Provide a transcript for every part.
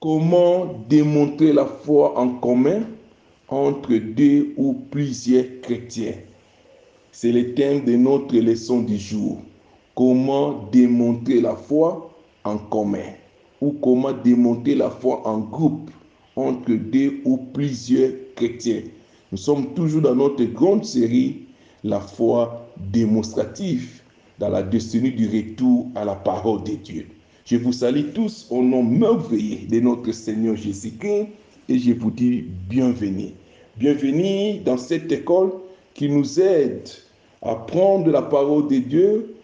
Comment démontrer la foi en commun entre deux ou plusieurs chrétiens? C'est le thème de notre leçon du jour. Comment démontrer la foi en commun? Ou comment démontrer la foi en groupe entre deux ou plusieurs chrétiens? Nous sommes toujours dans notre grande série La foi démonstrative dans la destinée du retour à la parole de Dieu. Je vous salue tous au nom merveilleux de notre Seigneur Jésus-Christ et je vous dis bienvenue. Bienvenue dans cette école qui nous aide à prendre la parole de Dieu,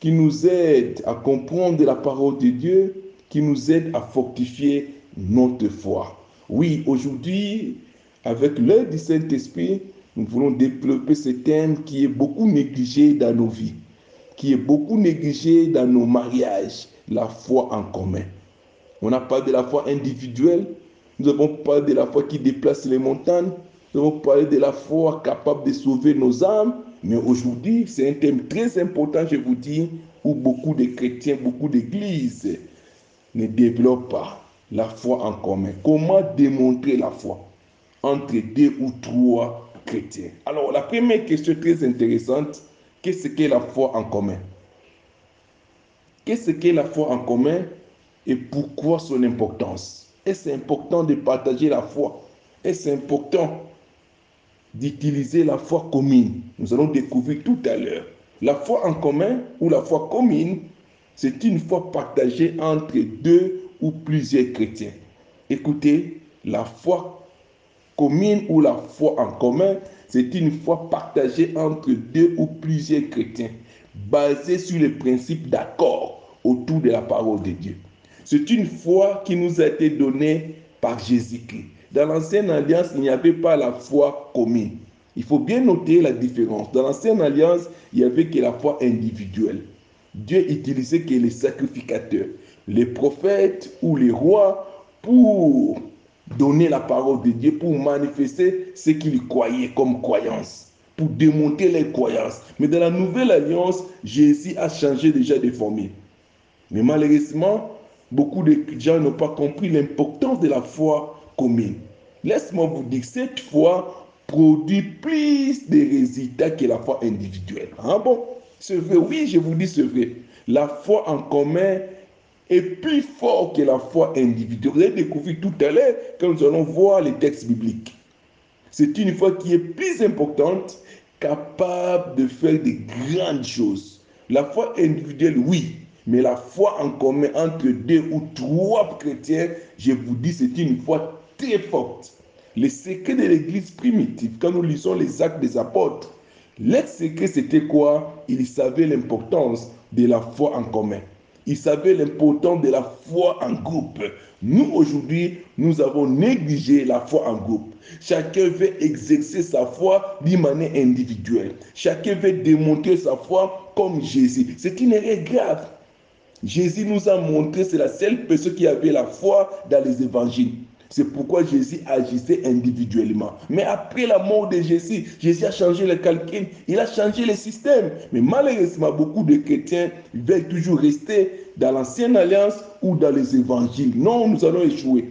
qui nous aide à comprendre la parole de Dieu, qui nous aide à fortifier notre foi. Oui, aujourd'hui, avec l'aide du Saint-Esprit, nous voulons développer ce thème qui est beaucoup négligé dans nos vies, qui est beaucoup négligé dans nos mariages, la foi en commun. On n'a pas de la foi individuelle, nous avons parlé de la foi qui déplace les montagnes, nous avons parlé de la foi capable de sauver nos âmes, mais aujourd'hui, c'est un thème très important, je vous dis, où beaucoup de chrétiens, beaucoup d'églises ne développent pas la foi en commun. Comment démontrer la foi entre deux ou trois chrétiens? Alors, la première question très intéressante, qu'est-ce qu'est la foi en commun? Qu'est-ce qu'est la foi en commun et pourquoi son importance? Est-ce important de partager la foi? Est-ce important d'utiliser la foi commune? Nous allons découvrir tout à l'heure. La foi en commun ou la foi commune, c'est une foi partagée entre deux ou plusieurs chrétiens. Écoutez, la foi commune ou la foi en commun, c'est une foi partagée entre deux ou plusieurs chrétiens, basée sur le principe d'accord autour de la parole de Dieu. C'est une foi qui nous a été donnée par Jésus-Christ. Dans l'ancienne alliance, il n'y avait pas la foi commune. Il faut bien noter la différence. Dans l'ancienne alliance, il n'y avait que la foi individuelle. Dieu utilisait que les sacrificateurs, les prophètes ou les rois pour donner la parole de Dieu, pour manifester ce qu'ils croyaient comme croyance, pour démonter les croyances. Mais dans la nouvelle alliance, Jésus a changé déjà de formule. Mais malheureusement, beaucoup de gens n'ont pas compris l'importance de la foi commune. Laisse-moi vous dire, cette foi produit plus de résultats que la foi individuelle. Ah bon? C'est vrai, oui, je vous dis c'est vrai. La foi en commun est plus fort que la foi individuelle. Vous allez découvrir tout à l'heure quand nous allons voir les textes bibliques. C'est une foi qui est plus importante, capable de faire de grandes choses. La foi individuelle, oui, mais la foi en commun entre deux ou trois chrétiens, je vous dis, c'est une foi très forte. Le secret de l'église primitive, quand nous lisons les actes des apôtres, le secret c'était quoi? Ils savaient l'importance de la foi en commun. Ils savaient l'importance de la foi en groupe. Nous, aujourd'hui, nous avons négligé la foi en groupe. Chacun veut exercer sa foi d'une manière individuelle. Chacun veut démontrer sa foi comme Jésus. C'est une erreur grave. Jésus nous a montré, c'est la seule personne qui avait la foi dans les évangiles. C'est pourquoi Jésus agissait individuellement. Mais après la mort de Jésus, Jésus a changé le calcul, il a changé le système. Mais malheureusement, beaucoup de chrétiens veulent toujours rester dans l'ancienne alliance ou dans les évangiles. Non, nous allons échouer.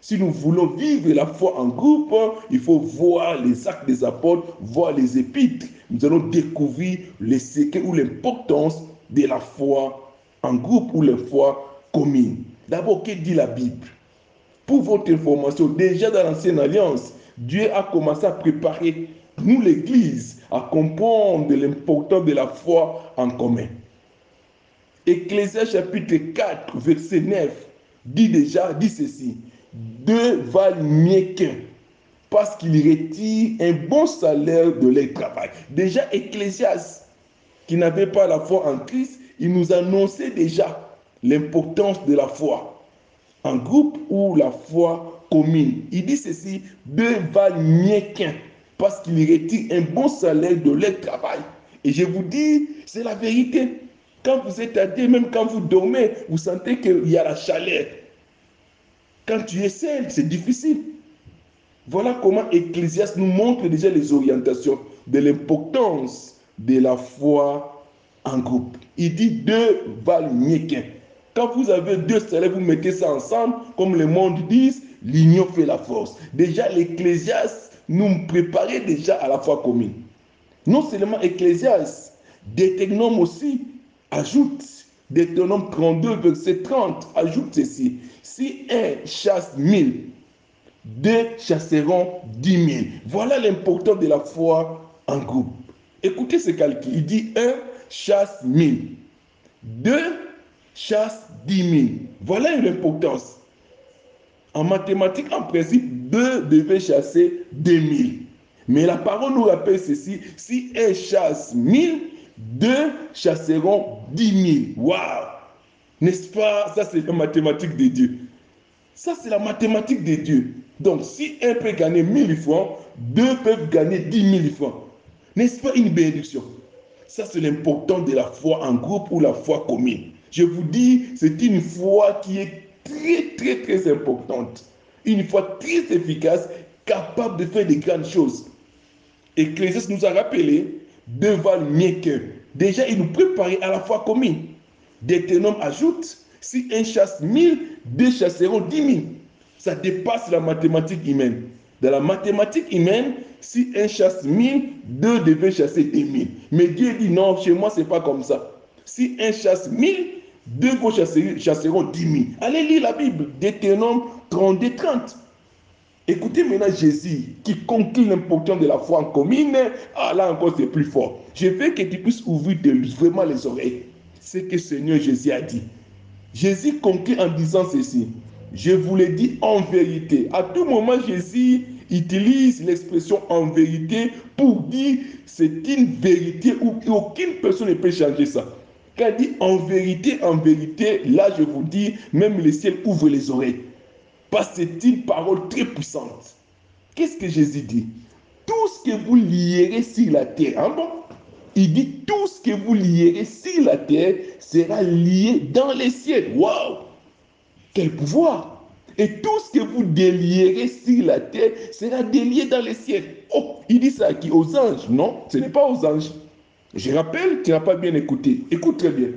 Si nous voulons vivre la foi en groupe, il faut voir les actes des apôtres, voir les épîtres. Nous allons découvrir les secrets ou l'importance de la foi en groupe ou la foi commune. D'abord, que dit la Bible? Pour votre information, déjà dans l'ancienne alliance, Dieu a commencé à préparer nous, l'Église, à comprendre l'importance de la foi en commun. Ecclésias chapitre 4, verset 9, dit déjà, dit ceci, deux valent mieux qu'un, parce qu'ils retirent un bon salaire de leur travail. Déjà, Ecclésias, qui n'avait pas la foi en Christ, il nous annonçait déjà l'importance de la foi en groupe ou la foi commune. Il dit ceci, deux valent mieux qu'un, parce qu'ils retirent un bon salaire de leur travail. Et je vous dis, c'est la vérité. Quand vous êtes à Dieu, même quand vous dormez, vous sentez qu'il y a la chaleur. Quand tu es seul, c'est difficile. Voilà comment Ecclésias nous montre déjà les orientations de l'importance de la foi en groupe. Il dit deux valent mieux qu'un. Quand vous avez deux salaires, vous mettez ça ensemble, comme le monde dit, l'union fait la force. Déjà, l'Ecclésiaste nous préparait déjà à la foi commune. Non seulement Ecclésiaste, Deutéronome aussi ajoute, Deutéronome 32, verset 30, ajoute ceci. Si un chasse mille, deux chasseront dix mille. Voilà l'importance de la foi en groupe. Écoutez ce calcul. Il dit un chasse mille, deux chasse dix mille. Voilà l'importance. En mathématiques, en principe, deux devaient chasser deux mille. Mais la parole nous rappelle ceci si un chasse mille, deux chasseront dix mille. Waouh! N'est-ce pas? Ça, c'est la mathématique de Dieu. Ça, c'est la mathématique de Dieu. Donc, si un peut gagner 1000 francs, deux peuvent gagner 10 000 francs. N'est-ce pas une bénédiction? Ça, c'est l'important de la foi en groupe ou la foi commune. Je vous dis, c'est une foi qui est très, très, très importante. Une foi très efficace, capable de faire des grandes choses. Ecclésias nous a rappelé, deux valent mieux qu'un. Déjà, il nous préparait à la foi commune. Deutéronome ajoute, si un chasse mille, deux chasseront dix mille. Ça dépasse la mathématique humaine. Dans la mathématique humaine, si un chasse mille, deux devaient chasser dix mille. Mais Dieu dit non, chez moi, ce n'est pas comme ça. Si un chasse mille, deux chasseront dix mille. Allez lire la Bible, Deutéronome 32, 30. Écoutez maintenant Jésus qui conclut l'importance de la foi en commune. Ah là encore, c'est plus fort. Je veux que tu puisses ouvrir vraiment les oreilles. Ce que Seigneur Jésus a dit. Jésus conclut en disant ceci. Je vous l'ai dit en vérité. À tout moment, Jésus utilise l'expression en vérité pour dire c'est une vérité où aucune personne ne peut changer ça. Quand il dit en vérité, en vérité, là je vous dis, même le ciel ouvre les oreilles. Parce que c'est une parole très puissante. Qu'est-ce que Jésus dit? Tout ce que vous lierez sur la terre, hein Il dit tout ce que vous lierez sur la terre sera lié dans les ciels. Waouh quel pouvoir Et tout ce que vous délierez sur la terre sera délié dans les ciels. Oh, il dit ça à qui Aux anges Non, ce n'est pas aux anges. Je rappelle, tu n'as pas bien écouté. Écoute très bien.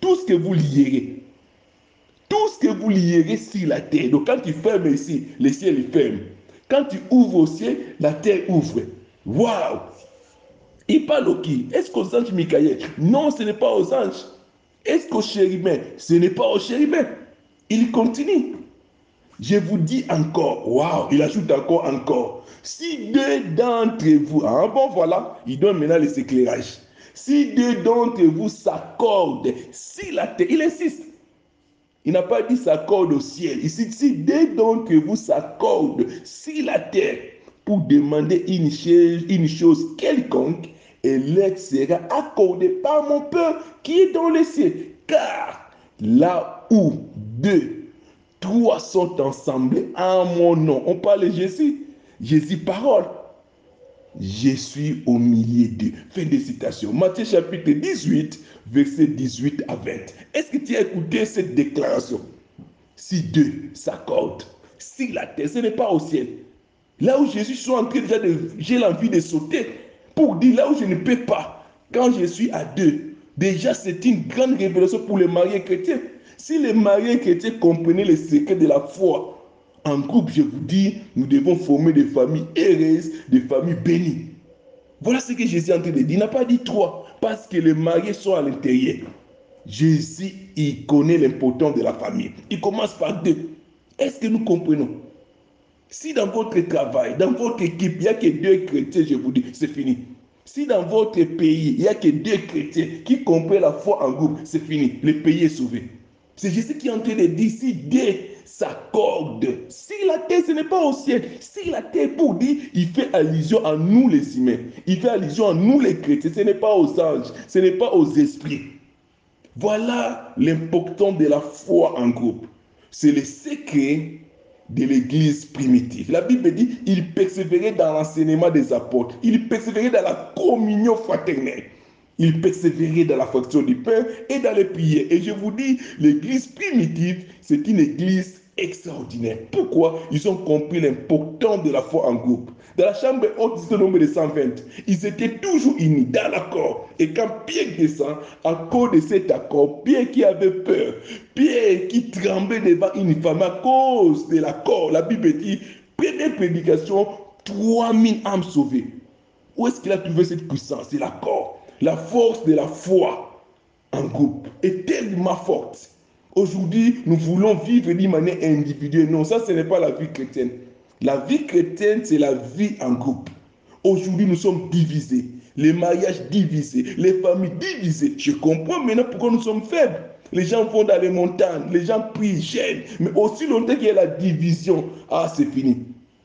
Tout ce que vous lierez, tout ce que vous lierez sur la terre. Donc quand tu fermes ici, le ciel est ferme. Quand tu ouvres au ciel, la terre ouvre. Waouh Il parle au qui Est-ce qu'aux anges Michael? Non, ce n'est pas aux anges. Est-ce qu'aux chérubins? Ce n'est pas aux chérubins. Il continue. Je vous dis encore, waouh, il ajoute encore, encore. Si deux d'entre vous, ah bon voilà, il donne maintenant les éclairages. Si deux d'entre vous s'accordent, si la terre, il insiste. Il n'a pas dit s'accorde au ciel. Ici, si deux d'entre vous s'accordent, si la terre, pour demander une chose, quelconque, l'aide sera accordée par mon peuple qui est dans les cieux. Car là où deux, trois sont ensemble en mon nom. On parle de Jésus. Jésus parole. Je suis au milieu d'eux. Fin de citation. Matthieu chapitre 18, verset 18 à 20. Est-ce que tu as écouté cette déclaration? Si deux s'accordent, si la terre, ce n'est pas au ciel. Là où Jésus soit en déjà j'ai l'envie de sauter pour dire là où je ne peux pas, quand je suis à deux, déjà c'est une grande révélation pour les mariés chrétiens. Si les mariés chrétiens comprenaient les secrets de la foi, en groupe, je vous dis, nous devons former des familles heureuses, des familles bénies. Voilà ce que Jésus est en train de dire. Il n'a pas dit trois, parce que les mariés sont à l'intérieur. Jésus, il connaît l'importance de la famille. Il commence par deux. Est-ce que nous comprenons? Si dans votre travail, dans votre équipe, il n'y a que deux chrétiens, je vous dis, c'est fini. Si dans votre pays, il n'y a que deux chrétiens qui comprennent la foi en groupe, c'est fini. Le pays est sauvé. C'est Jésus qui est en train de dire si Dieu s'accorde, si la terre, ce n'est pas au ciel, si la terre pour dire, il fait allusion à nous les humains, il fait allusion à nous les chrétiens, ce n'est pas aux anges, ce n'est pas aux esprits. Voilà l'importance de la foi en groupe. C'est le secret de l'église primitive. La Bible dit, il persévérait dans l'enseignement des apôtres, il persévérait dans la communion fraternelle. Il persévérait dans la fraction du pain et dans les prières. Et je vous dis, l'église primitive, c'est une église extraordinaire. Pourquoi? Ils ont compris l'importance de la foi en groupe. Dans la chambre haute, le nombre de 120, ils étaient toujours unis dans l'accord. Et quand Pierre descend, à cause de cet accord, Pierre qui avait peur, Pierre trembler devant une femme à cause de l'accord. La Bible dit, première prédication, 3000 âmes sauvées. Où est-ce qu'il a trouvé cette puissance? C'est l'accord. La force de la foi en groupe est tellement forte. Aujourd'hui, nous voulons vivre d'une manière individuelle. Non, ça, ce n'est pas la vie chrétienne. La vie chrétienne, c'est la vie en groupe. Aujourd'hui, nous sommes divisés. Les mariages divisés, les familles divisées. Je comprends maintenant pourquoi nous sommes faibles. Les gens vont dans les montagnes, les gens prient, gênent. Mais aussi longtemps qu'il y a la division, ah, c'est fini.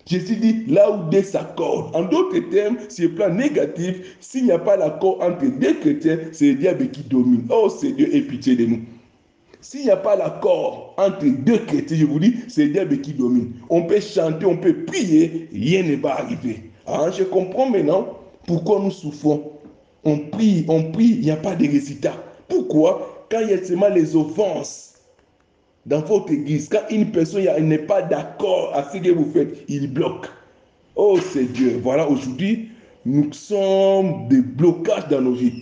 Jésus dit là où deux s'accordent. En d'autres termes, sur le plan négatif, s'il n'y a pas d'accord entre deux chrétiens, c'est le diable qui domine. Oh Seigneur, aie pitié de nous. S'il n'y a pas l'accord entre deux chrétiens, je vous dis, c'est le diable qui domine. On peut chanter, on peut prier, rien ne va arriver. Ah, je comprends maintenant pourquoi nous souffrons. On prie, on prie, il n'y a pas de résultat. Pourquoi? Quand il y a seulement les offenses dans votre église, quand une personne n'est pas d'accord à ce que vous faites, il bloque. Oh c'est Dieu. Voilà, aujourd'hui, nous sommes des blocages dans nos vies.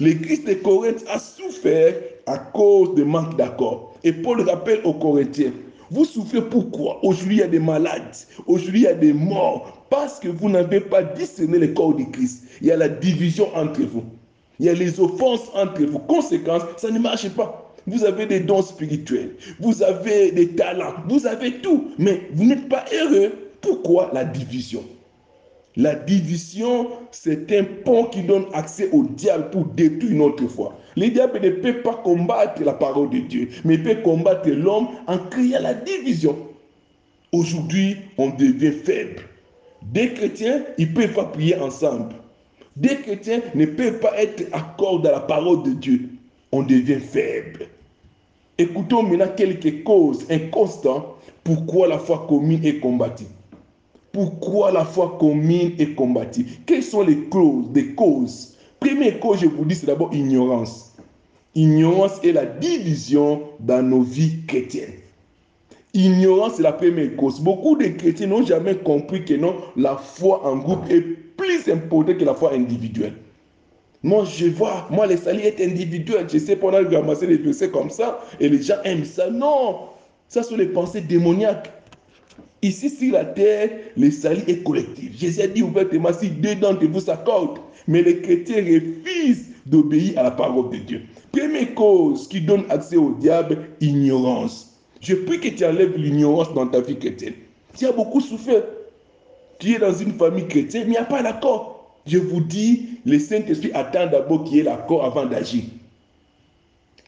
L'église de Corinthe a souffert à cause de manque d'accord. Et Paul rappelle aux Corinthiens, vous souffrez pourquoi? Aujourd'hui, il y a des malades. Aujourd'hui, il y a des morts. Parce que vous n'avez pas discerné le corps de Christ. Il y a la division entre vous. Il y a les offenses entre vous. Conséquence, ça ne marche pas. Vous avez des dons spirituels. Vous avez des talents. Vous avez tout. Mais vous n'êtes pas heureux. Pourquoi la division? La division, c'est un pont qui donne accès au diable pour détruire notre foi. Le diable ne peut pas combattre la parole de Dieu, mais il peut combattre l'homme en créant la division. Aujourd'hui, on devient faible. Des chrétiens, ils peuvent pas prier ensemble. Des chrétiens ne peuvent pas être accord dans la parole de Dieu. On devient faible. Écoutons maintenant quelques causes inconstantes pourquoi la foi commune est combattue. Pourquoi la foi commune est combattue Quelles sont les causes, causes? Première cause, je vous dis, c'est d'abord ignorance. Ignorance est la division dans nos vies chrétiennes. Ignorance, c'est la première cause. Beaucoup de chrétiens n'ont jamais compris que non, la foi en groupe est plus importante que la foi individuelle. Moi, je vois, moi, le salut est individuel. Je sais qu'on a ramassé des versets comme ça et les gens aiment ça. Non, ça sont les pensées démoniaques. Ici, sur la terre, le salut est collectif. Jésus a dit ouvertement si deux d'entre vous s'accordent, mais les chrétiens refusent d'obéir à la parole de Dieu. Première cause qui donne accès au diable, ignorance. Je prie que tu enlèves l'ignorance dans ta vie chrétienne. Tu as beaucoup souffert. Tu es dans une famille chrétienne, mais il n'y a pas d'accord. Je vous dis, le Saint-Esprit attend d'abord qu'il y ait l'accord avant d'agir.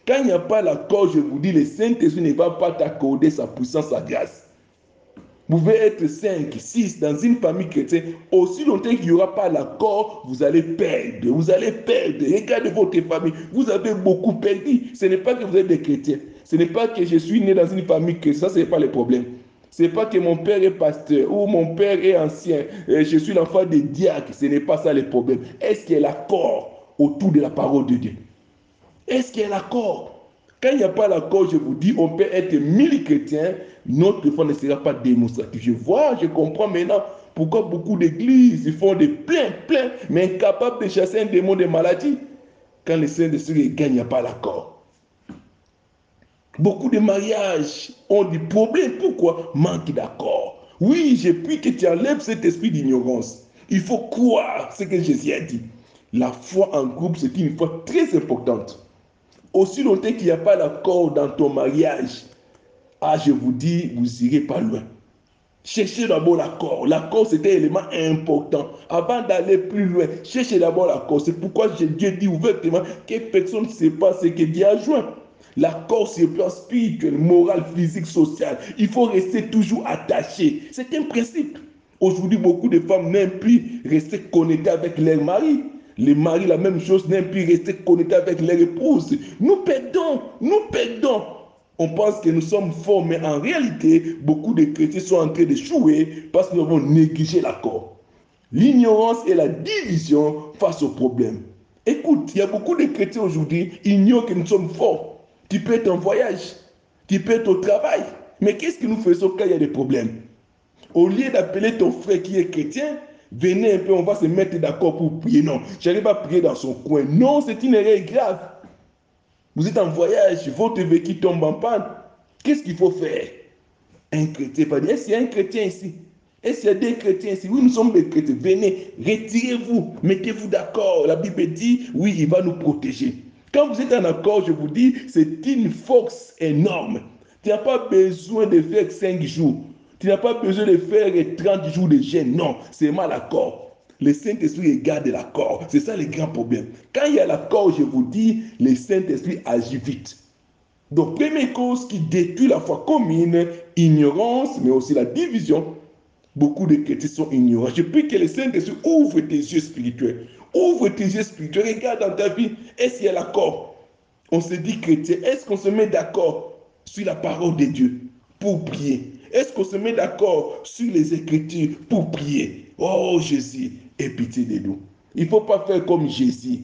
Quand il n'y a pas l'accord, je vous dis, le Saint-Esprit ne va pas t'accorder sa puissance, sa grâce. Vous pouvez être 5, 6 dans une famille chrétienne. Aussi longtemps qu'il n'y aura pas l'accord, vous allez perdre. Vous allez perdre. Regardez votre famille. Vous avez beaucoup perdu. Ce n'est pas que vous êtes des chrétiens. Ce n'est pas que je suis né dans une famille chrétienne. Ça, ce n'est pas le problème. Ce n'est pas que mon père est pasteur ou mon père est ancien. Et je suis l'enfant des diacres. Ce n'est pas ça le problème. Est-ce qu'il y a l'accord autour de la parole de Dieu? Est-ce qu'il y a l'accord? Quand il n'y a pas l'accord, je vous dis, on peut être mille chrétiens, notre foi ne sera pas démonstrative. Je vois, je comprends maintenant pourquoi beaucoup d'églises font des pleins, pleins, mais incapables de chasser un démon de maladie. Quand le Saint-Esprit gagne, il n'y a pas l'accord. Beaucoup de mariages ont des problèmes. Pourquoi? Manque d'accord. Oui, j'ai pris que tu enlèves cet esprit d'ignorance. Il faut croire ce que Jésus a dit. La foi en groupe, c'est une foi très importante. Aussi longtemps qu'il n'y a pas d'accord dans ton mariage, ah, je vous dis, vous n'irez pas loin. Cherchez d'abord l'accord. L'accord, c'est un élément important. Avant d'aller plus loin, cherchez d'abord l'accord. C'est pourquoi Dieu dit ouvertement que personne ne sait pas ce que Dieu a joint. L'accord sur le plan spirituel, moral, physique, social. Il faut rester toujours attaché. C'est un principe. Aujourd'hui, beaucoup de femmes n'aiment plus rester connectées avec leur mari. Les maris, la même chose, n'aiment plus rester connectés avec leur épouse. Nous perdons, nous perdons. On pense que nous sommes forts, mais en réalité, beaucoup de chrétiens sont en train de jouer parce que nous avons négligé l'accord. L'ignorance et la division face au problème. Écoute, il y a beaucoup de chrétiens aujourd'hui qui ignorent que nous sommes forts. Tu peux être en voyage, tu peux être au travail. Mais qu'est-ce que nous faisons quand il y a des problèmes? Au lieu d'appeler ton frère qui est chrétien, venez un peu, on va se mettre d'accord pour prier. Non, j'arrive à prier dans son coin. Non, c'est une erreur grave. Vous êtes en voyage, votre véhicule tombe en panne. Qu'est-ce qu'il faut faire? Un chrétien pas dire, est-ce qu'il y a un chrétien ici? Est-ce qu'il y a des chrétiens ici? Oui, nous sommes des chrétiens. Venez, retirez-vous, mettez-vous d'accord. La Bible dit, oui, il va nous protéger. Quand vous êtes en accord, je vous dis, c'est une force énorme. Tu n'as pas besoin de faire 5 jours. Tu n'as pas besoin de faire 30 jours de jeûne. Non, c'est mal l'accord. Le Saint-Esprit garde l'accord. C'est ça le grand problème. Quand il y a l'accord, je vous dis, le Saint-Esprit agit vite. Donc, première cause qui détruit la foi commune, ignorance, mais aussi la division. Beaucoup de chrétiens sont ignorants. Je prie que le Saint-Esprit ouvre tes yeux spirituels. Ouvre tes yeux spirituels. Regarde dans ta vie. Est-ce qu'il y a l'accord? On se dit chrétien. Est-ce qu'on se met d'accord sur la parole de Dieu pour prier? Est-ce qu'on se met d'accord sur les Écritures pour prier? Oh Jésus, aie pitié de nous. Il ne faut pas faire comme Jésus.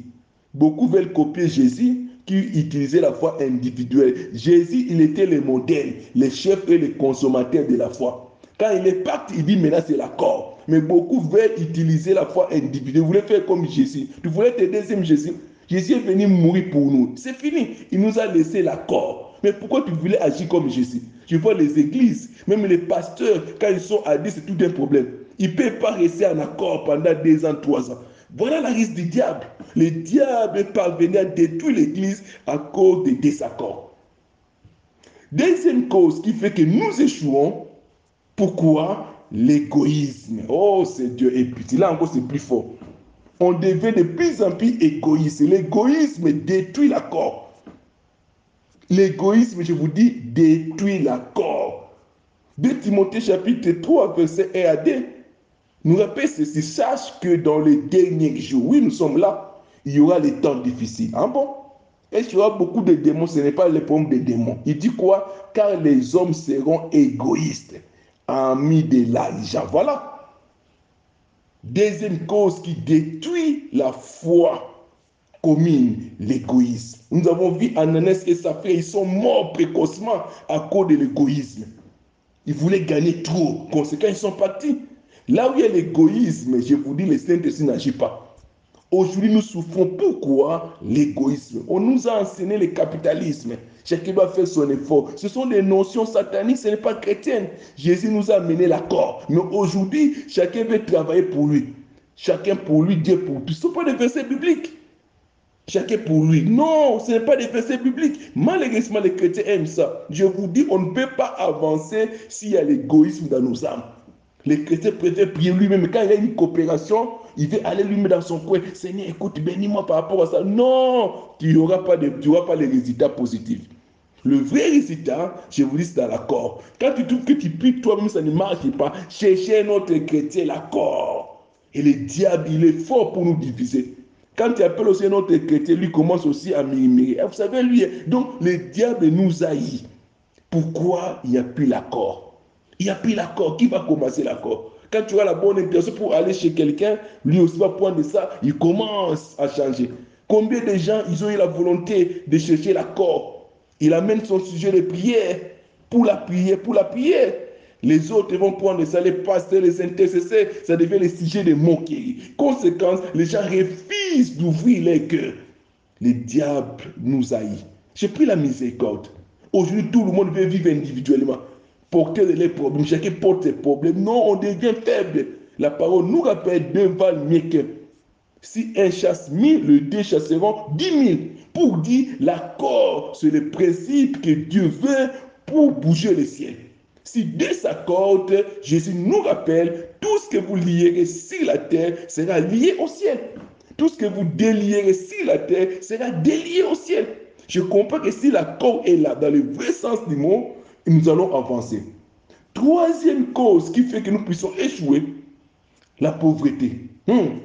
Beaucoup veulent copier Jésus qui utilisait la foi individuelle. Jésus, il était le modèle, le chef et le consommateur de la foi. Quand il est parti, il dit maintenant c'est l'accord. Mais beaucoup veulent utiliser la foi individuelle. Vous voulez faire comme Jésus. Tu voulais être deuxième Jésus. Jésus est venu mourir pour nous. C'est fini. Il nous a laissé l'accord. Mais pourquoi tu voulais agir comme Jésus? Je vois les églises, même les pasteurs, quand ils sont à c'est tout un problème. Ils ne peuvent pas rester en accord pendant deux ans, trois ans. Voilà la risque du diable. Le diable est parvenu à détruire l'Église à cause des désaccords. Deuxième cause qui fait que nous échouons, pourquoi? L'égoïsme. Oh, c'est Dieu. Et puis là encore, c'est plus fort. On devient de plus en plus égoïste. L'égoïsme détruit l'accord. L'égoïsme, je vous dis, détruit l'accord. 2 Timothée chapitre 3, verset 1 à 2 nous rappelle ceci, sache que dans les derniers jours, oui, nous sommes là, il y aura les temps difficiles. Ah bon? Est-ce qu'il y aura beaucoup de démons? Ce n'est pas le problème des démons. Il dit quoi? Car les hommes seront égoïstes, amis de l'argent. Voilà. Deuxième cause qui détruit la foi commune, l'égoïsme. Nous avons vu Ananès et Saphir, ils sont morts précocement à cause de l'égoïsme. Ils voulaient gagner trop. Conséquent, ils sont partis. Là où il y a l'égoïsme, je vous dis, le Saint-Esprit n'agit pas. Aujourd'hui, nous souffrons. Pourquoi l'égoïsme? On nous a enseigné le capitalisme. Chacun doit faire son effort. Ce sont des notions sataniques, ce n'est pas chrétien. Jésus nous a amené l'accord. Mais aujourd'hui, chacun veut travailler pour lui. Chacun pour lui, Dieu pour lui. Ce ne sont pas des versets bibliques. Chacun pour lui. Non, ce n'est pas des versets bibliques. Malheureusement, les chrétiens aiment ça. Je vous dis, on ne peut pas avancer s'il y a l'égoïsme dans nos âmes. Les chrétiens préfèrent prier lui-même. Quand il y a une coopération, il veut aller lui-même dans son coin. Seigneur, écoute, bénis-moi par rapport à ça. Non, tu n'auras pas, pas les résultats positifs. Le vrai résultat, je vous dis, c'est dans l'accord. Quand tu trouves que tu pries toi-même, ça ne marche pas. Cherchez un autre chrétien l'accord. Et le diable, il est fort pour nous diviser. Quand tu appelles aussi un autre chrétien, lui commence aussi à murmurer. Vous savez, lui, donc le diable nous haït. Pourquoi il n'y a plus l'accord il n'y a plus l'accord. Qui va commencer l'accord Quand tu as la bonne intention pour aller chez quelqu'un, lui aussi va prendre ça, il commence à changer. Combien de gens, ils ont eu la volonté de chercher l'accord Il amène son sujet de prière pour la prière, pour la prière. Les autres vont prendre ça, les pasteurs, les intercesseurs, ça devient le sujet de moquerie. Conséquence, les gens refusent d'ouvrir les cœurs. Le diable nous haït. J'ai pris la miséricorde. Aujourd'hui, tout le monde veut vivre individuellement porter les problèmes, chacun porte ses problèmes. Non, on devient faible. La parole nous rappelle deux valent mieux que si un chasse mille, le deux chasseront dix mille. Pour dire l'accord, c'est le principe que Dieu veut pour bouger le ciel. Si deux s'accordent, Jésus nous rappelle, tout ce que vous lierez sur la terre sera lié au ciel. Tout ce que vous délierez sur la terre sera délié au ciel. Je comprends que si l'accord est là, dans le vrai sens du mot, nous allons avancer. Troisième cause qui fait que nous puissions échouer, la pauvreté. Hmm.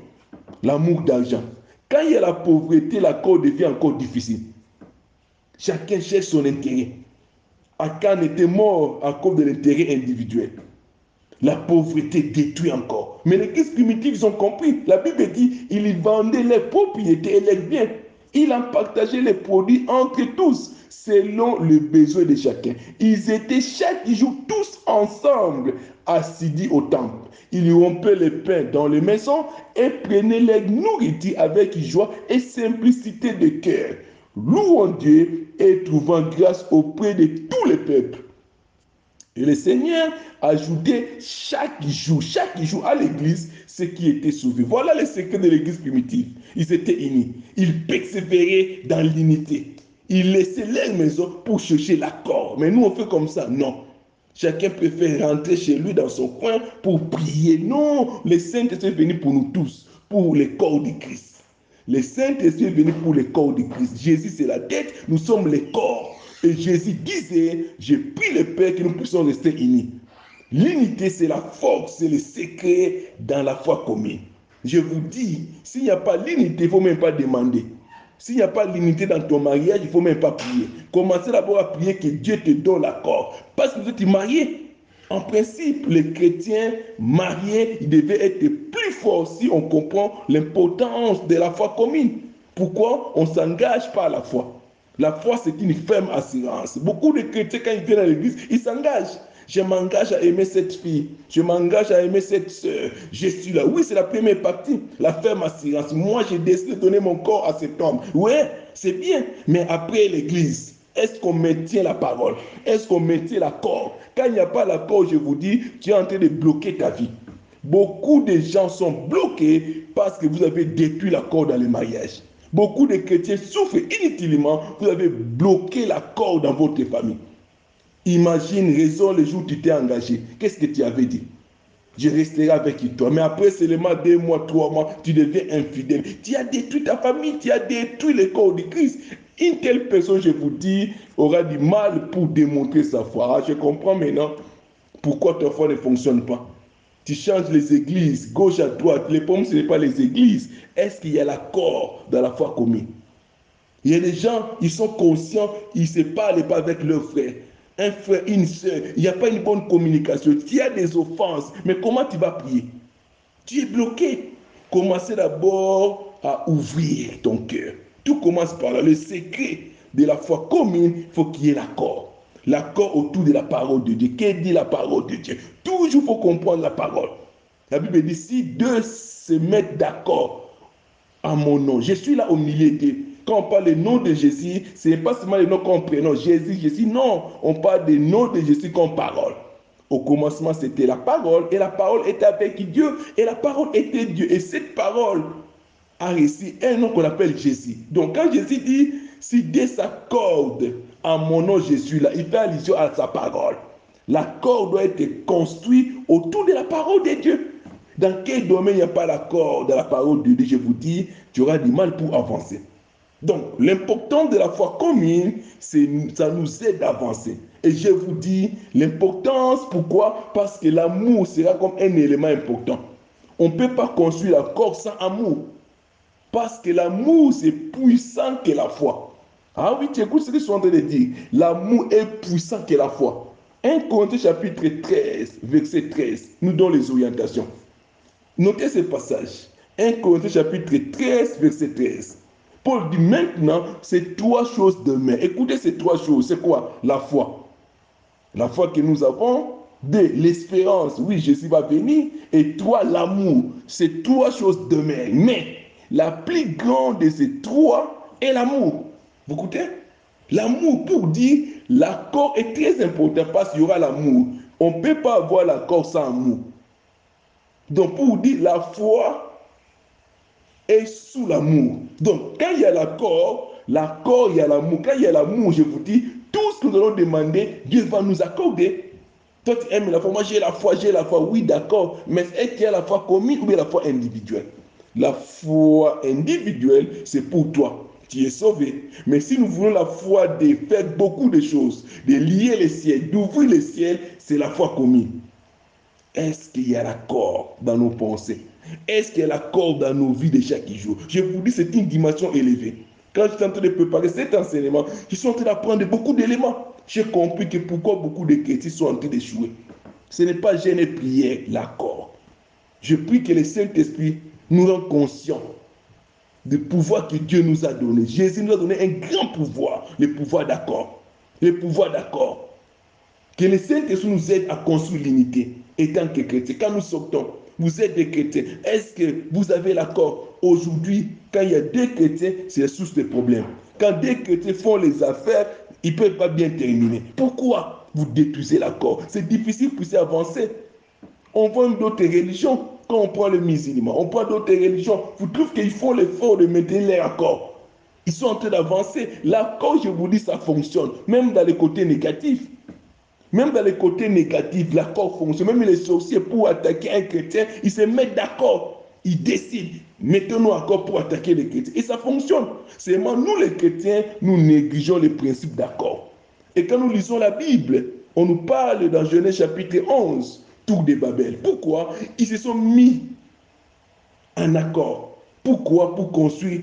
L'amour d'argent. Quand il y a la pauvreté, l'accord devient encore difficile. Chacun cherche son intérêt. Akan était mort à cause de l'intérêt individuel. La pauvreté détruit encore. Mais les Christ primitifs ont compris. La Bible dit ils vendaient les propriétés et les biens. Ils ont partagé les produits entre tous selon le besoin de chacun. Ils étaient chaque jour tous ensemble assidus au temple. Ils rompaient le pain dans les maisons et prenaient leur nourriture avec joie et simplicité de cœur, louant Dieu et trouvant grâce auprès de tous les peuples. Et le Seigneur ajoutait chaque jour, chaque jour à l'église ceux qui étaient sauvés. Voilà le secret de l'église primitive. Ils étaient unis. Ils persévéraient dans l'unité. Ils laissaient leur maison pour chercher l'accord. Mais nous, on fait comme ça. Non. Chacun préfère rentrer chez lui dans son coin pour prier. Non, le Saint-Esprit est venu pour nous tous, pour le corps du Christ. Le Saint-Esprit est venu pour le corps du Christ. Jésus, c'est la tête, nous sommes le corps. Et Jésus disait, j'ai pris le Père que nous puissions rester unis. L'unité, c'est la force, c'est le secret dans la foi commune. Je vous dis, s'il n'y a pas l'unité, il ne faut même pas demander. S'il n'y a pas l'unité dans ton mariage, il ne faut même pas prier. Commencez d'abord à prier que Dieu te donne l'accord. Parce que vous êtes marié. En principe, les chrétiens mariés, ils devaient être plus forts si on comprend l'importance de la foi commune. Pourquoi? On s'engage par la foi La foi, c'est une ferme assurance. Beaucoup de chrétiens, quand ils viennent à l'église, ils s'engagent. Je m'engage à aimer cette fille. Je m'engage à aimer cette soeur. Je suis là. Oui, c'est la première partie. La ferme assurance. Moi, j'ai décidé de donner mon corps à cet homme. Oui, c'est bien. Mais après l'église, est-ce qu'on maintient la parole? Est-ce qu'on maintient l'accord? Quand il n'y a pas l'accord, je vous dis, tu es en train de bloquer ta vie. Beaucoup de gens sont bloqués parce que vous avez détruit l'accord dans le mariage. Beaucoup de chrétiens souffrent inutilement. Vous avez bloqué l'accord dans votre famille. Imagine, raison le jour où tu t'es engagé. Qu'est-ce que tu avais dit? Je resterai avec toi. Mais après seulement deux mois, trois mois, tu deviens infidèle. Tu as détruit ta famille, tu as détruit le corps de Christ. Une telle personne, je vous dis, aura du mal pour démontrer sa foi. Ah, je comprends maintenant pourquoi ta foi ne fonctionne pas. Tu changes les églises, gauche à droite. Le problème, ce n'est pas les églises. Est-ce qu'il y a l'accord dans la foi commune? Il y a des gens, ils sont conscients, ils ne se parlent pas avec leurs frères un frère, une soeur, il n'y a pas une bonne communication, il y a des offenses, mais comment tu vas prier? Tu es bloqué. Commencez d'abord à ouvrir ton cœur. Tout commence par là. Le secret de la foi commune, il faut qu'il y ait l'accord. L'accord autour de la parole de Dieu. Qu'est-ce dit la parole de Dieu? Toujours faut comprendre la parole. La Bible dit si deux se mettent d'accord à mon nom, je suis là au milieu d'eux quand on parle du nom de Jésus, ce n'est pas seulement le nom qu'on prénom, Jésus, Jésus, non, on parle du nom de Jésus comme parole. Au commencement, c'était la parole, et la parole était avec Dieu, et la parole était Dieu. Et cette parole a reçu un nom qu'on appelle Jésus. Donc quand Jésus dit, si Dieu s'accorde à mon nom Jésus, là, il fait allusion à sa parole. L'accord doit être construit autour de la parole de Dieu. Dans quel domaine il n'y a pas l'accord de la parole de Dieu, je vous dis, tu auras du mal pour avancer. Donc, l'important de la foi commune, ça nous aide à avancer. Et je vous dis l'importance, pourquoi? Parce que l'amour sera comme un élément important. On ne peut pas construire la corps sans amour. Parce que l'amour, c'est puissant que la foi. Ah oui, tu écoutes ce que je suis en train de dire. L'amour est puissant que la foi. 1 Corinthiens chapitre 13, verset 13, nous donne les orientations. Notez ce passage. 1 Corinthiens chapitre 13, verset 13. Paul dit maintenant, c'est trois choses demain. Écoutez ces trois choses. C'est quoi? La foi. La foi que nous avons. Deux, l'espérance. Oui, Jésus va venir. Et trois, l'amour. C'est trois choses demain. Mais la plus grande de ces trois est l'amour. Vous écoutez? L'amour, pour dire, l'accord est très important parce qu'il y aura l'amour. On ne peut pas avoir l'accord sans amour. Donc, pour dire la foi, est sous l'amour. Donc, quand il y a l'accord, l'accord, il y a l'amour. Quand il y a l'amour, je vous dis, tout ce que nous allons demander, Dieu va nous accorder. Toi, tu aimes la foi. Moi, j'ai la foi, j'ai la foi. Oui, d'accord. Mais est-ce qu'il y a la foi commune ou bien la foi individuelle? La foi individuelle, c'est pour toi. Tu es sauvé. Mais si nous voulons la foi de faire beaucoup de choses, de lier les ciels, d'ouvrir les ciels, c'est la foi commune. Est-ce qu'il y a l'accord dans nos pensées? Est-ce qu'elle accorde dans nos vies de chaque jour Je vous dis, c'est une dimension élevée. Quand je suis en train de préparer cet enseignement, je suis en train d'apprendre beaucoup d'éléments. J'ai compris que pourquoi beaucoup de chrétiens sont en train d'échouer. Ce n'est pas gêner prière, l'accord. Je prie que le Saint-Esprit nous rende conscients du pouvoir que Dieu nous a donné. Jésus nous a donné un grand pouvoir, le pouvoir d'accord. Le pouvoir d'accord. Que le Saint-Esprit nous aide à construire l'unité, étant que chrétiens. Quand nous sortons, vous êtes des chrétiens. Est-ce que vous avez l'accord Aujourd'hui, quand il y a deux chrétiens, c'est source de problèmes. Quand deux chrétiens font les affaires, ils ne peuvent pas bien terminer. Pourquoi vous détruisez l'accord? C'est difficile pour avancer. On voit d'autres religions. Quand on prend le musulman, on prend d'autres religions. Vous trouvez qu'ils font l'effort de maintenir les accords. Ils sont en train d'avancer. L'accord, je vous dis, ça fonctionne. Même dans les côtés négatifs. Même dans les côtés négatifs, l'accord fonctionne. Même les sorciers, pour attaquer un chrétien, ils se mettent d'accord. Ils décident, mettons-nous accord pour attaquer les chrétiens. Et ça fonctionne. Seulement, nous les chrétiens, nous négligeons les principes d'accord. Et quand nous lisons la Bible, on nous parle dans Genèse chapitre 11, Tour de Babel. Pourquoi? Ils se sont mis en accord. Pourquoi? Pour construire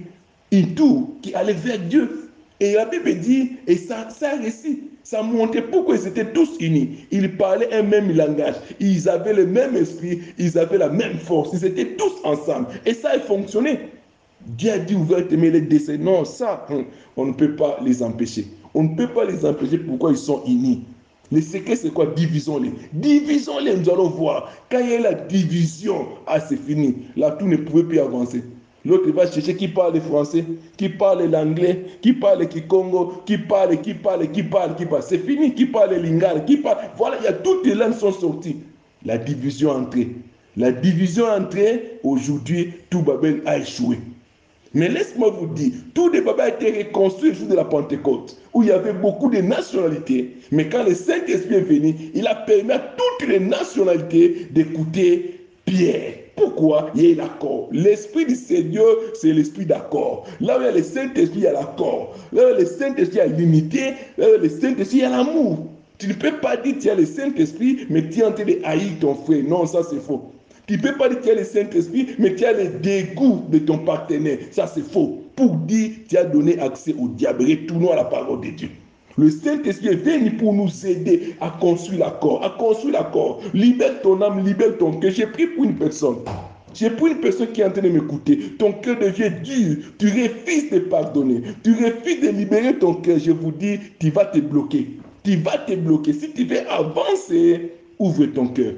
une tour qui allait vers Dieu. Et la Bible dit, et ça, ça récit, ça montrait pourquoi ils étaient tous unis. Ils parlaient un même langage, ils avaient le même esprit, ils avaient la même force, ils étaient tous ensemble. Et ça a fonctionné. Dieu a dit ouvertement les décès. Non, ça, hein, on ne peut pas les empêcher. On ne peut pas les empêcher pourquoi ils sont unis. Le secret, c'est quoi? Divisons-les. Divisons-les, nous allons voir. Quand il y a la division, ah, c'est fini. Là, tout ne pouvait plus avancer. L'autre va chercher qui parle le français, qui parle l'anglais, qui parle le kikongo, qui parle, qui parle, qui parle, qui parle. C'est fini, qui parle le lingala, qui parle. Voilà, il y a toutes les langues sont sorties. La division entrée. La division entrée, aujourd'hui, tout Babel a échoué. Mais laisse-moi vous dire, tout le Babel a été reconstruit le jour de la Pentecôte, où il y avait beaucoup de nationalités. Mais quand le Saint-Esprit est venu, il a permis à toutes les nationalités d'écouter Pierre. Pourquoi Il y a l'accord? L'Esprit du Seigneur, c'est l'Esprit d'accord. Là où il y a le Saint-Esprit, il y a l'accord. Là où il y a le Saint-Esprit, il y a l'unité. Là où il y a le Saint-Esprit, il y a l'amour. Tu ne peux pas dire tu as le Saint-Esprit, mais tu es en train de haïr ton frère. Non, ça c'est faux. Tu ne peux pas dire tu as le Saint-Esprit, mais tu as le dégoût de ton partenaire. Ça c'est faux. Pour dire tu as donné accès au diable. Retournons à la parole de Dieu. Le Saint-Esprit est venu pour nous aider à construire l'accord, à construire l'accord. Libère ton âme, libère ton cœur. J'ai pris pour une personne. J'ai pris une personne qui est en train de m'écouter. Ton cœur devient dur. Tu refuses de pardonner. Tu refuses de libérer ton cœur. Je vous dis, tu vas te bloquer. Tu vas te bloquer. Si tu veux avancer, ouvre ton cœur.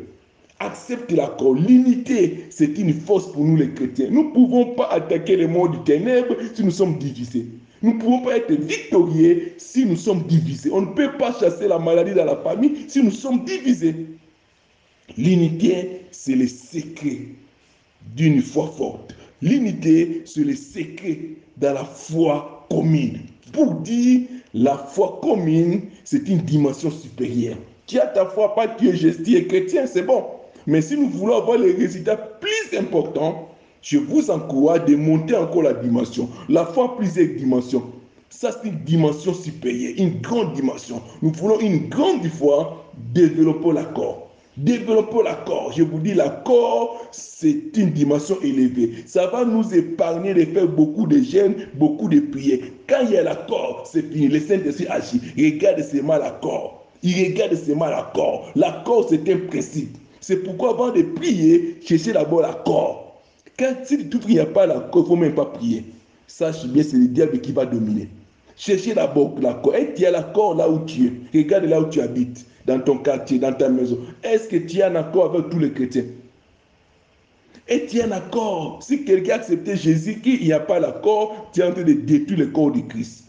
Accepte l'accord. L'unité, c'est une force pour nous les chrétiens. Nous ne pouvons pas attaquer le monde du ténèbre si nous sommes divisés. Nous ne pouvons pas être victorieux si nous sommes divisés. On ne peut pas chasser la maladie dans la famille si nous sommes divisés. L'unité, c'est le secret d'une foi forte. L'unité, c'est le secret de la foi commune. Pour dire la foi commune, c'est une dimension supérieure. Tu as ta foi, pas tu es gestier chrétien, c'est bon. Mais si nous voulons avoir les résultats plus importants, je vous encourage de monter encore la dimension. La foi plusieurs dimensions. Ça, c'est une dimension supérieure, une grande dimension. Nous voulons une grande foi, développer l'accord. Développer l'accord. Je vous dis, l'accord, c'est une dimension élevée. Ça va nous épargner de faire beaucoup de gênes, beaucoup de prières. Quand il y a l'accord, c'est fini. Le Saint-Esprit agit. Regarde seulement l'accord. Il regarde seulement l'accord. L'accord, c'est un principe. C'est pourquoi avant de prier, cherchez d'abord l'accord. Quand si il n'y a pas l'accord, il ne faut même pas prier. Sache bien, c'est le diable qui va dominer. Cherchez d'abord l'accord. Et tu as l'accord là où tu es. Regarde là où tu habites, dans ton quartier, dans ta maison. Est-ce que tu as un accord avec tous les chrétiens? Et tu as un accord. Si quelqu'un a accepté Jésus, qu'il n'y a pas l'accord, tu es en train de détruire le corps de Christ.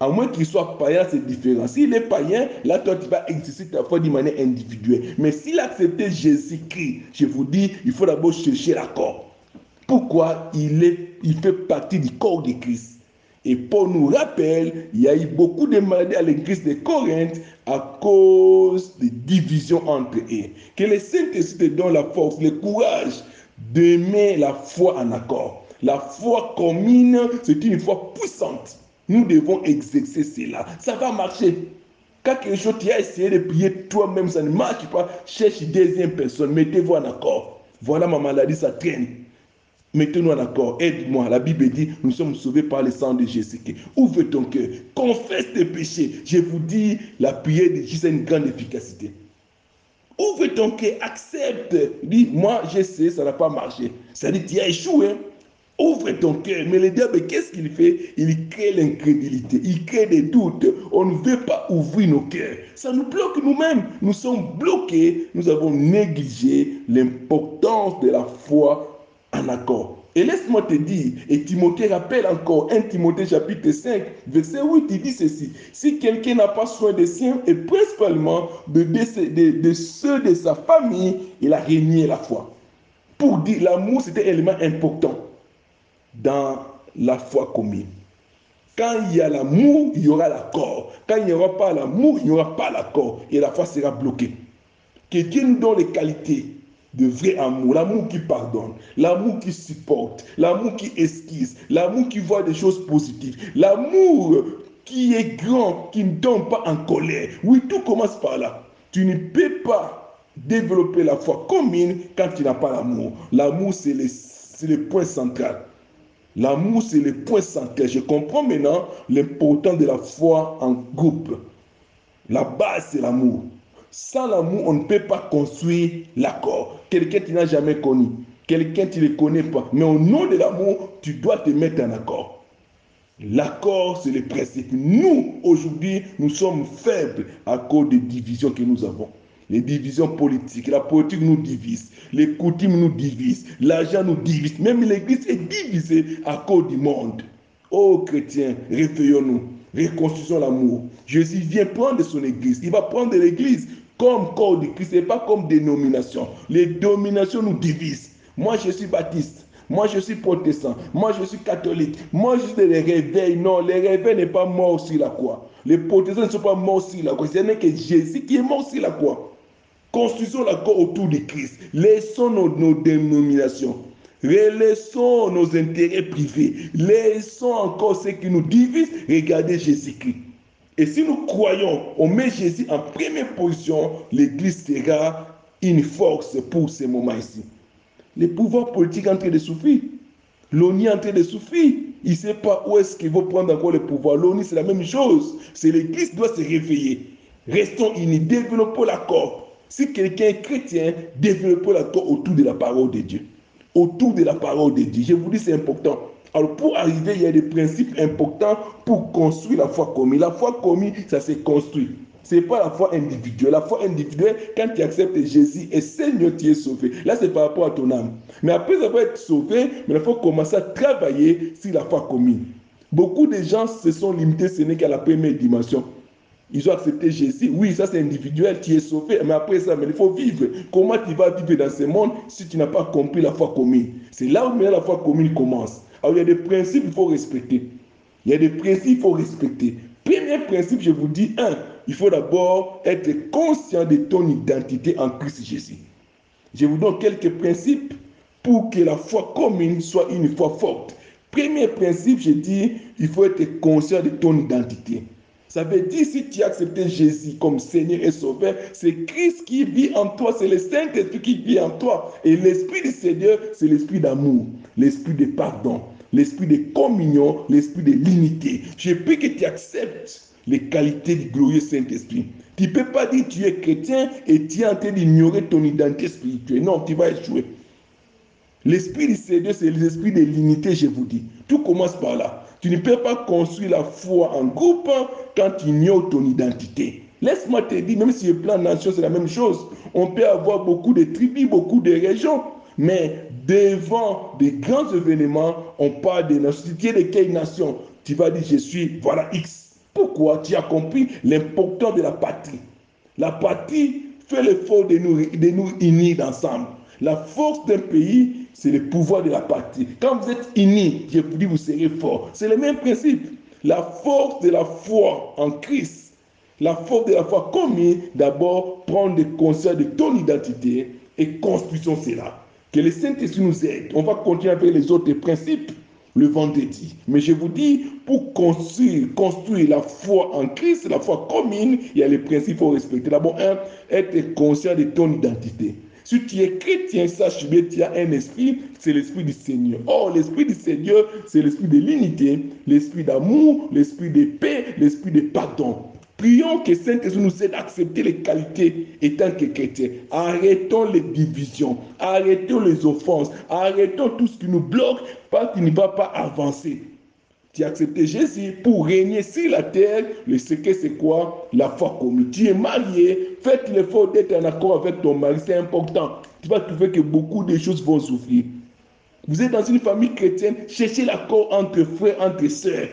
À moins qu'il soit païen, c'est différent. S'il est païen, là, toi, tu vas exercer ta foi d'une manière individuelle. Mais s'il a accepté Jésus-Christ, je vous dis, il faut d'abord chercher l'accord. Pourquoi il, est, il fait partie du corps de Christ. Et Paul nous rappelle, il y a eu beaucoup de maladies à l'église de Corinthe à cause des divisions entre eux. Que le Saint-Esprit donne la force, le courage d'aimer la foi en accord. La foi commune, c'est une foi puissante. Nous devons exercer cela. Ça va marcher. Quand quelque chose, tu as essayé de prier toi-même, ça ne marche pas. Cherche deuxième personne, mettez-vous en accord. Voilà ma maladie, ça traîne. Mettez-nous en accord. Aide-moi. La Bible dit, nous sommes sauvés par le sang de Jésus-Christ. Ouvre ton cœur? Confesse tes péchés. Je vous dis, la prière de Jésus a une grande efficacité. Ouvre ton cœur? Accepte. Dis, moi, je sais, ça n'a pas marché. Ça dit, tu as échoué. Ouvre ton cœur? Mais le diable, qu'est-ce qu'il fait? Il crée l'incrédulité. Il crée des doutes. On ne veut pas ouvrir nos cœurs. Ça nous bloque nous-mêmes. Nous sommes bloqués. Nous avons négligé l'importance de la foi en accord. Et laisse-moi te dire, et Timothée rappelle encore, 1 Timothée chapitre 5, verset 8, il dit ceci, si quelqu'un n'a pas soin des siens, et principalement de, ceux de sa famille, il a régné la foi. Pour dire, l'amour, c'était un élément important dans la foi commune. Quand il y a l'amour, il y aura l'accord. Quand il n'y aura pas l'amour, il n'y aura pas l'accord. Et la foi sera bloquée. Que Dieu nous donne les qualités de vrai amour, l'amour qui pardonne, l'amour qui supporte, l'amour qui esquisse, l'amour qui voit des choses positives, l'amour qui est grand, qui ne tombe pas en colère. Oui, tout commence par là. Tu ne peux pas développer la foi commune quand tu n'as pas l'amour. L'amour, c'est le, le point central. L'amour, c'est le point central. Je comprends maintenant l'importance de la foi en groupe. La base, c'est l'amour. Sans l'amour, on ne peut pas construire l'accord. Quelqu'un tu n'as jamais connu, quelqu'un tu ne connais pas, mais au nom de l'amour, tu dois te mettre en accord. L'accord, c'est le principe. Nous, aujourd'hui, nous sommes faibles à cause des divisions que nous avons. Les divisions politiques, la politique nous divise, les coutumes nous divisent, l'argent nous divise, même l'Église est divisée à cause du monde. Oh chrétiens, réveillons-nous, reconstruisons l'amour. Jésus vient prendre son Église, il va prendre l'Église comme corps de Christ, et pas comme dénomination. Les dominations nous divisent. Moi, je suis baptiste. Moi, je suis protestant. Moi, je suis catholique. Moi, je suis les réveils. Non, les réveils n'est pas mort sur la croix. Les protestants ne sont pas morts sur la croix. Ce n'est que Jésus qui est mort sur la croix. Construisons l'accord autour de Christ. Laissons nos, nos dénominations. Laissons nos intérêts privés. Laissons encore ce qui nous divise. Regardez Jésus-Christ. Et si nous croyons, on met Jésus en première position, l'Église sera une force pour ce moment ici. Les pouvoirs politiques sont en train de souffrir. L'ONU est en train de souffrir. Il ne sait pas où est-ce qu'il va prendre encore le pouvoir. L'ONU, c'est la même chose. C'est l'Église qui doit se réveiller. Restons unis, développons l'accord. Si quelqu'un est chrétien, développons l'accord autour de la parole de Dieu. Autour de la parole de Dieu. Je vous dis, c'est important. Alors pour arriver, il y a des principes importants pour construire la foi commune. La foi commune, ça se construit. Ce n'est pas la foi individuelle. La foi individuelle, quand tu acceptes Jésus et Seigneur, tu es sauvé. Là, c'est par rapport à ton âme. Mais après avoir été sauvé, il faut commencer à travailler sur la foi commune. Beaucoup de gens se sont limités, ce n'est qu'à la première dimension. Ils ont accepté Jésus. Oui, ça c'est individuel, tu es sauvé. Mais après ça, mais il faut vivre. Comment tu vas vivre dans ce monde si tu n'as pas compris la foi commune? C'est là où la foi commune commence. Alors il y a des principes qu'il faut respecter. Il y a des principes qu'il faut respecter. Premier principe, je vous dis, un, il faut d'abord être conscient de ton identité en Christ Jésus. Je vous donne quelques principes pour que la foi commune soit une foi forte. Premier principe, je dis, il faut être conscient de ton identité. Ça veut dire si tu as accepté Jésus comme Seigneur et Sauveur, c'est Christ qui vit en toi, c'est le Saint-Esprit qui vit en toi. Et l'Esprit du Seigneur, c'est l'Esprit d'amour, l'Esprit de pardon, l'Esprit de communion, l'Esprit de l'unité. Je prie que tu acceptes les qualités du glorieux Saint-Esprit. Tu ne peux pas dire tu es chrétien et tu es en train d'ignorer ton identité spirituelle. Non, tu vas échouer. L'Esprit du Seigneur, c'est l'Esprit de l'unité, je vous dis. Tout commence par là. Tu ne peux pas construire la foi en groupe quand tu ignores ton identité. Laisse-moi te dire, même si le plan nation, c'est la même chose. On peut avoir beaucoup de tribus, beaucoup de régions, mais devant des grands événements, on parle de nationalité de quelle nation Tu vas dire, je suis, voilà X. Pourquoi Tu as compris l'importance de la patrie? La patrie fait l'effort de nous, de nous unir ensemble. La force d'un pays, c'est le pouvoir de la patrie. Quand vous êtes unis, je vous dis, vous serez fort. C'est le même principe. La force de la foi en Christ, la force de la foi commune, d'abord prendre conscience de ton identité et construisons cela. Que le Saint-Esprit nous aide. On va continuer avec les autres principes le vendredi. Mais je vous dis, pour construire, la foi en Christ, la foi commune, il y a les principes faut respecter. D'abord, un, être conscient de ton identité. Si tu es chrétien, sache bien, tu as un esprit, c'est l'esprit du Seigneur. Or, l'esprit du Seigneur, c'est l'esprit de l'unité, l'esprit d'amour, l'esprit de paix, l'esprit de pardon. Prions que Saint-Esprit nous aide à accepter les qualités étant que chrétiens. Arrêtons les divisions, arrêtons les offenses, arrêtons tout ce qui nous bloque parce qu'il ne va pas avancer. Tu as accepté Jésus pour régner sur la terre. Le secret, c'est quoi? La foi commune. Tu es marié, fais l'effort d'être en accord avec ton mari, c'est important. Tu vas trouver que beaucoup de choses vont souffrir. Vous êtes dans une famille chrétienne, cherchez l'accord entre frères, entre sœurs,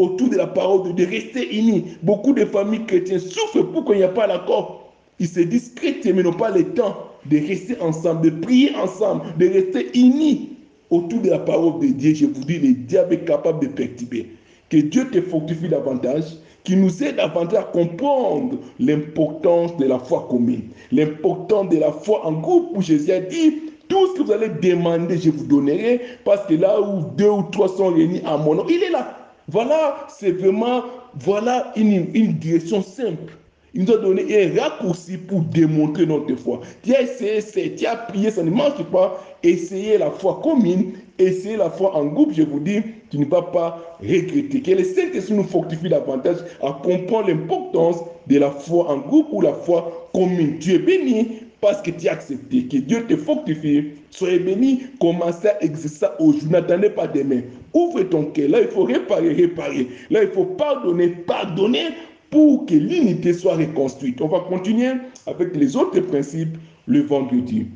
autour de la parole de Dieu, restez unis. Beaucoup de familles chrétiennes souffrent pour qu'il n'y a pas l'accord. Ils se disent chrétiens, mais n'ont pas le temps de rester ensemble, de prier ensemble, de rester unis autour de la parole de Dieu. Je vous dis, le diable est capable de perturber. Que Dieu te fortifie davantage, qui nous aide davantage à comprendre l'importance de la foi commune, l'importance de la foi en groupe où Jésus a dit, tout ce que vous allez demander, je vous donnerai, parce que là où deux ou trois sont réunis à mon nom, il est là. Voilà, c'est vraiment, voilà une, une direction simple. Il nous a donné un raccourci pour démontrer notre foi. Tu as essayé, tu as prié, ça ne marche pas. Essayez la foi commune, essayez la foi en groupe, je vous dis, tu ne vas pas regretter. Que le Saint-Esprit nous fortifie davantage à comprendre l'importance de la foi en groupe ou la foi commune. Tu es béni parce que tu as accepté. Que Dieu te fortifie. Soyez béni. Commencez à exercer aujourd'hui. N'attendez pas demain. Ouvre ton cœur. Là, il faut réparer, réparer. Là, il faut pardonner, pardonner pour que l'unité soit reconstruite. On va continuer avec les autres principes le vendredi.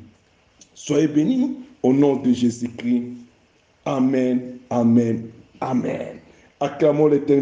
Soyez bénis au nom de Jésus-Christ. Amen, amen, amen. Acclamons l'éternel.